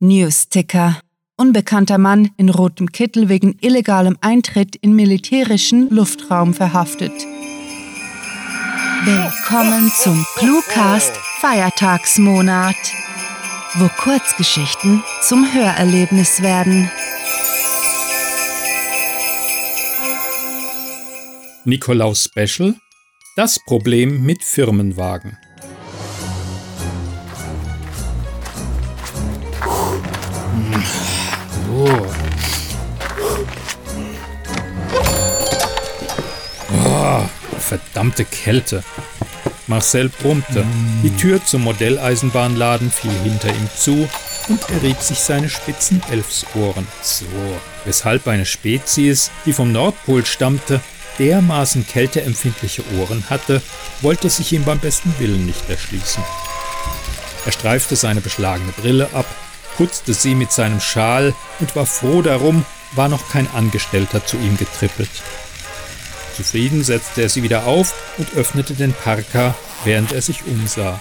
Newsticker. Unbekannter Mann in rotem Kittel wegen illegalem Eintritt in militärischen Luftraum verhaftet. Willkommen zum Cluecast Feiertagsmonat, wo Kurzgeschichten zum Hörerlebnis werden. Nikolaus Special Das Problem mit Firmenwagen. Verdammte Kälte. Marcel brummte. Die Tür zum Modelleisenbahnladen fiel hinter ihm zu und er rieb sich seine spitzen Elfsohren. So, weshalb eine Spezies, die vom Nordpol stammte, dermaßen kälteempfindliche Ohren hatte, wollte sich ihm beim besten Willen nicht erschließen. Er streifte seine beschlagene Brille ab, putzte sie mit seinem Schal und war froh darum, war noch kein Angestellter zu ihm getrippelt. Zufrieden setzte er sie wieder auf und öffnete den Parker, während er sich umsah.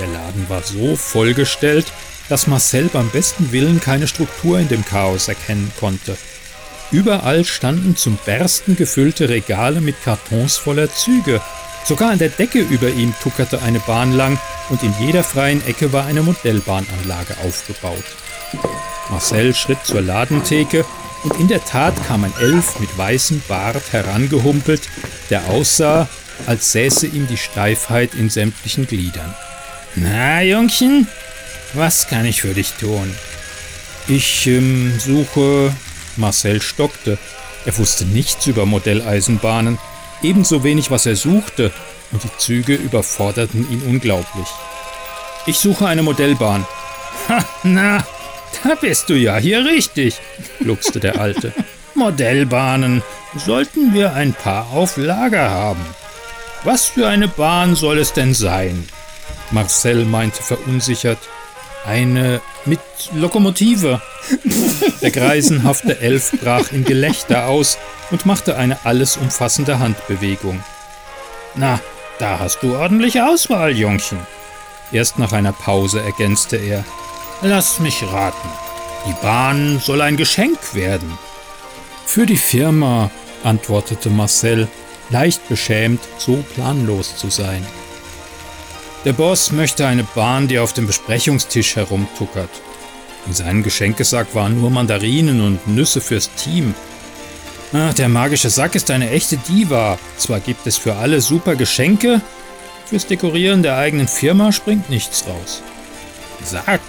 Der Laden war so vollgestellt, dass Marcel beim besten Willen keine Struktur in dem Chaos erkennen konnte. Überall standen zum Bersten gefüllte Regale mit Kartons voller Züge. Sogar an der Decke über ihm tuckerte eine Bahn lang und in jeder freien Ecke war eine Modellbahnanlage aufgebaut. Marcel schritt zur Ladentheke und in der Tat kam ein Elf mit weißem Bart herangehumpelt, der aussah, als säße ihm die Steifheit in sämtlichen Gliedern. Na, Jungchen, was kann ich für dich tun? Ich ähm, suche. Marcel stockte. Er wusste nichts über Modelleisenbahnen, ebenso wenig, was er suchte, und die Züge überforderten ihn unglaublich. Ich suche eine Modellbahn. Ha, na, da bist du ja hier richtig, gluckste der Alte. Modellbahnen sollten wir ein paar auf Lager haben. Was für eine Bahn soll es denn sein? Marcel meinte verunsichert. Eine mit Lokomotive. Der greisenhafte Elf brach in Gelächter aus und machte eine alles umfassende Handbewegung. Na, da hast du ordentliche Auswahl, Jungchen. Erst nach einer Pause ergänzte er. Lass mich raten. Die Bahn soll ein Geschenk werden. Für die Firma, antwortete Marcel, leicht beschämt, so planlos zu sein. Der Boss möchte eine Bahn, die auf dem Besprechungstisch herumtuckert. In seinem Geschenkesack waren nur Mandarinen und Nüsse fürs Team. Ach, der magische Sack ist eine echte Diva. Zwar gibt es für alle super Geschenke, fürs Dekorieren der eigenen Firma springt nichts raus. Sack!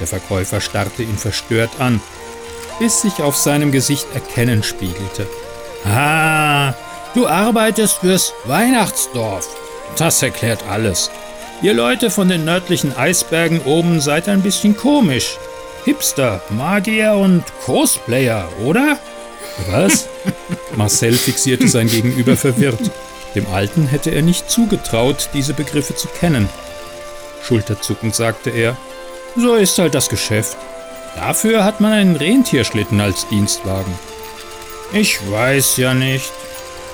Der Verkäufer starrte ihn verstört an, bis sich auf seinem Gesicht Erkennen spiegelte. Ah, du arbeitest fürs Weihnachtsdorf. Das erklärt alles. Ihr Leute von den nördlichen Eisbergen oben seid ein bisschen komisch. Hipster, Magier und Cosplayer, oder? Was? Marcel fixierte sein Gegenüber verwirrt. Dem Alten hätte er nicht zugetraut, diese Begriffe zu kennen. Schulterzuckend sagte er, so ist halt das Geschäft. Dafür hat man einen Rentierschlitten als Dienstwagen. Ich weiß ja nicht.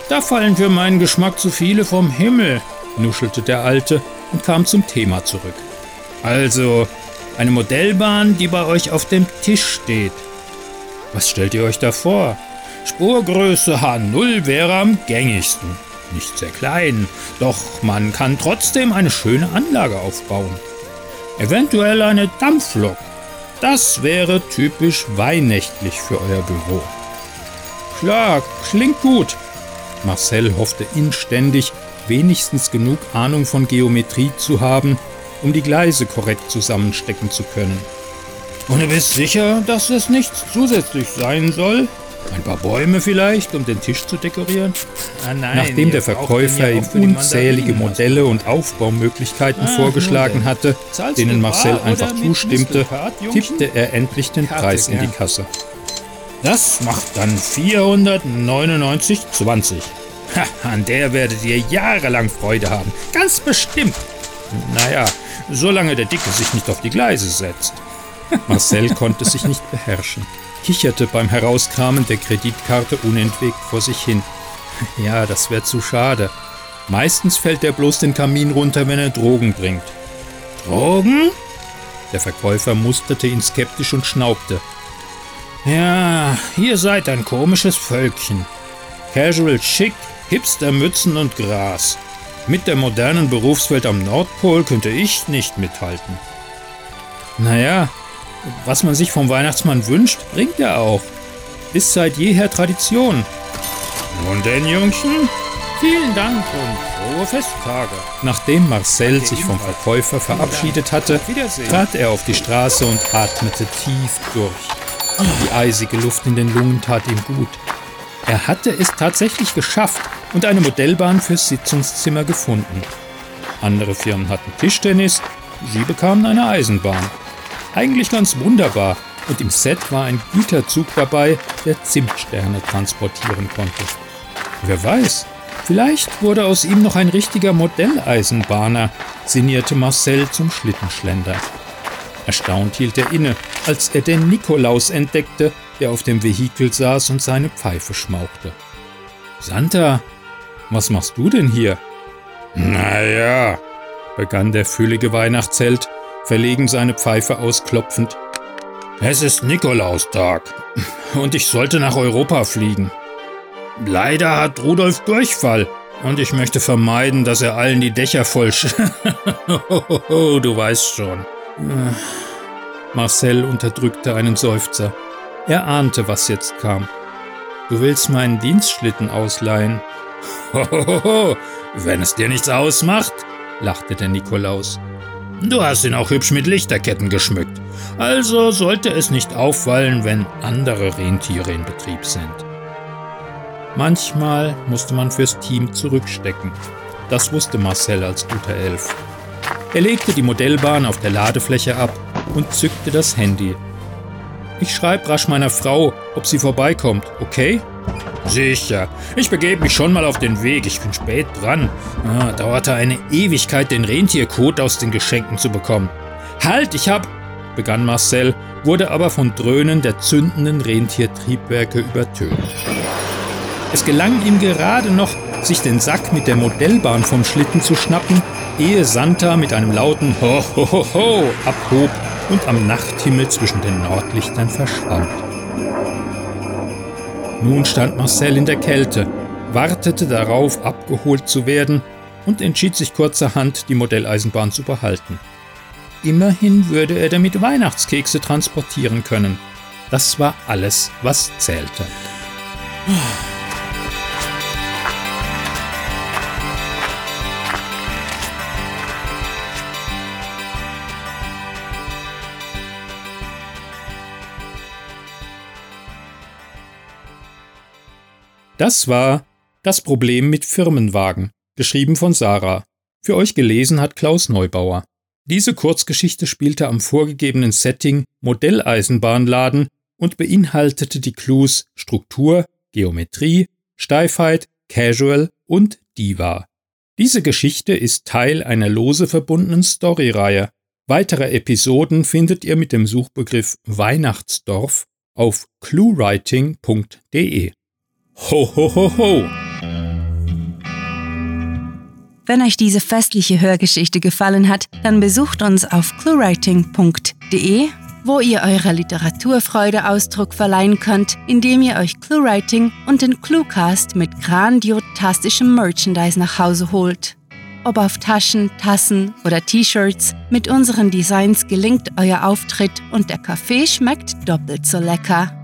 Da fallen für meinen Geschmack zu viele vom Himmel, nuschelte der Alte und kam zum Thema zurück. Also, eine Modellbahn, die bei euch auf dem Tisch steht. Was stellt ihr euch da vor? Spurgröße H0 wäre am gängigsten. Nicht sehr klein, doch man kann trotzdem eine schöne Anlage aufbauen. Eventuell eine Dampflok. Das wäre typisch weihnächtlich für euer Büro. Klar, klingt gut. Marcel hoffte inständig, wenigstens genug Ahnung von Geometrie zu haben, um die Gleise korrekt zusammenstecken zu können. Und du bist sicher, dass es nichts zusätzlich sein soll? Ein paar Bäume vielleicht, um den Tisch zu dekorieren? Ah, nein, Nachdem der Verkäufer ihm unzählige Modelle und Aufbaumöglichkeiten ah, vorgeschlagen hatte, denen Marcel einfach zustimmte, tippte er endlich den Preis in die Kasse. Das macht dann 499,20. Ha, an der werdet ihr jahrelang Freude haben. Ganz bestimmt. Naja, solange der Dicke sich nicht auf die Gleise setzt. Marcel konnte sich nicht beherrschen, kicherte beim Herauskramen der Kreditkarte unentwegt vor sich hin. Ja, das wäre zu schade. Meistens fällt er bloß den Kamin runter, wenn er Drogen bringt. Drogen? Der Verkäufer musterte ihn skeptisch und schnaubte. Ja, ihr seid ein komisches Völkchen. Casual schick, Hipster-Mützen und Gras. Mit der modernen Berufswelt am Nordpol könnte ich nicht mithalten. Naja, was man sich vom Weihnachtsmann wünscht, bringt er auch. Ist seit jeher Tradition. Nun denn, Jungchen, vielen Dank und frohe Festtage. Nachdem Marcel sich vom Verkäufer verabschiedet hatte, trat er auf die Straße und atmete tief durch. Die eisige Luft in den Lungen tat ihm gut. Er hatte es tatsächlich geschafft und eine Modellbahn fürs Sitzungszimmer gefunden. Andere Firmen hatten Tischtennis, sie bekamen eine Eisenbahn. Eigentlich ganz wunderbar, und im Set war ein Güterzug dabei, der Zimtsterne transportieren konnte. Wer weiß, vielleicht wurde aus ihm noch ein richtiger Modelleisenbahner, sinnierte Marcel zum Schlittenschlender. Erstaunt hielt er inne, als er den Nikolaus entdeckte, der auf dem Vehikel saß und seine Pfeife schmauchte. Santa, was machst du denn hier? Naja, begann der füllige Weihnachtsheld, verlegen seine Pfeife ausklopfend. Es ist Nikolaustag und ich sollte nach Europa fliegen. Leider hat Rudolf Durchfall und ich möchte vermeiden, dass er allen die Dächer voll. du weißt schon. Marcel unterdrückte einen Seufzer. Er ahnte, was jetzt kam. Du willst meinen Dienstschlitten ausleihen? Hohoho, wenn es dir nichts ausmacht, lachte der Nikolaus. Du hast ihn auch hübsch mit Lichterketten geschmückt, also sollte es nicht auffallen, wenn andere Rentiere in Betrieb sind. Manchmal musste man fürs Team zurückstecken. Das wusste Marcel als guter Elf. Er legte die Modellbahn auf der Ladefläche ab und zückte das Handy, ich schreibe rasch meiner Frau, ob sie vorbeikommt, okay? Sicher. Ich begebe mich schon mal auf den Weg. Ich bin spät dran. Ah, dauerte eine Ewigkeit, den Rentierkot aus den Geschenken zu bekommen. Halt, ich hab. begann Marcel, wurde aber von Dröhnen der zündenden Rentiertriebwerke übertönt. Es gelang ihm gerade noch, sich den Sack mit der Modellbahn vom Schlitten zu schnappen, ehe Santa mit einem lauten Ho ho ho ho abhob und am Nachthimmel zwischen den Nordlichtern verschwand. Nun stand Marcel in der Kälte, wartete darauf, abgeholt zu werden und entschied sich kurzerhand, die Modelleisenbahn zu behalten. Immerhin würde er damit Weihnachtskekse transportieren können. Das war alles, was zählte. Das war Das Problem mit Firmenwagen, geschrieben von Sarah. Für euch gelesen hat Klaus Neubauer. Diese Kurzgeschichte spielte am vorgegebenen Setting Modelleisenbahnladen und beinhaltete die Clues Struktur, Geometrie, Steifheit, Casual und Diva. Diese Geschichte ist Teil einer lose verbundenen Storyreihe. Weitere Episoden findet ihr mit dem Suchbegriff Weihnachtsdorf auf cluewriting.de. Ho, ho, ho, ho! Wenn euch diese festliche Hörgeschichte gefallen hat, dann besucht uns auf cluewriting.de, wo ihr eurer Literaturfreude Ausdruck verleihen könnt, indem ihr euch Cluewriting und den Cluecast mit grandiotastischem Merchandise nach Hause holt. Ob auf Taschen, Tassen oder T-Shirts, mit unseren Designs gelingt euer Auftritt und der Kaffee schmeckt doppelt so lecker.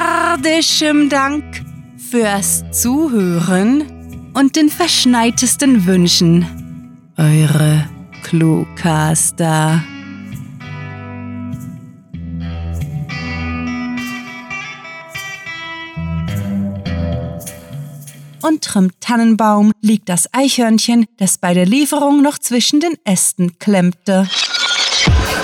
fantastiliardischem Dank fürs Zuhören und den verschneitesten Wünschen. Eure Cluecaster. Unterm Tannenbaum liegt das Eichhörnchen, das bei der Lieferung noch zwischen den Ästen klemmte.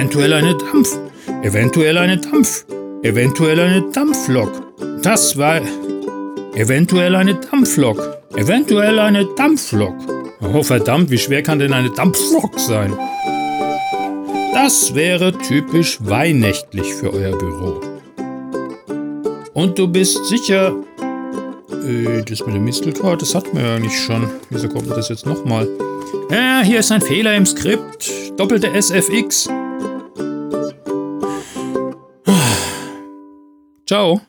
Eventuell eine Dampf. Eventuell eine Dampf. Eventuell eine Dampflok. Das war. Eventuell eine Dampflok. Eventuell eine Dampflok. Oh verdammt, wie schwer kann denn eine Dampflok sein? Das wäre typisch weihnächtlich für euer Büro. Und du bist sicher. Äh, das mit dem Mistelkraut, das hatten wir ja eigentlich schon. Wieso kommt das jetzt nochmal? Ja, hier ist ein Fehler im Skript. Doppelte SFX. Ciao.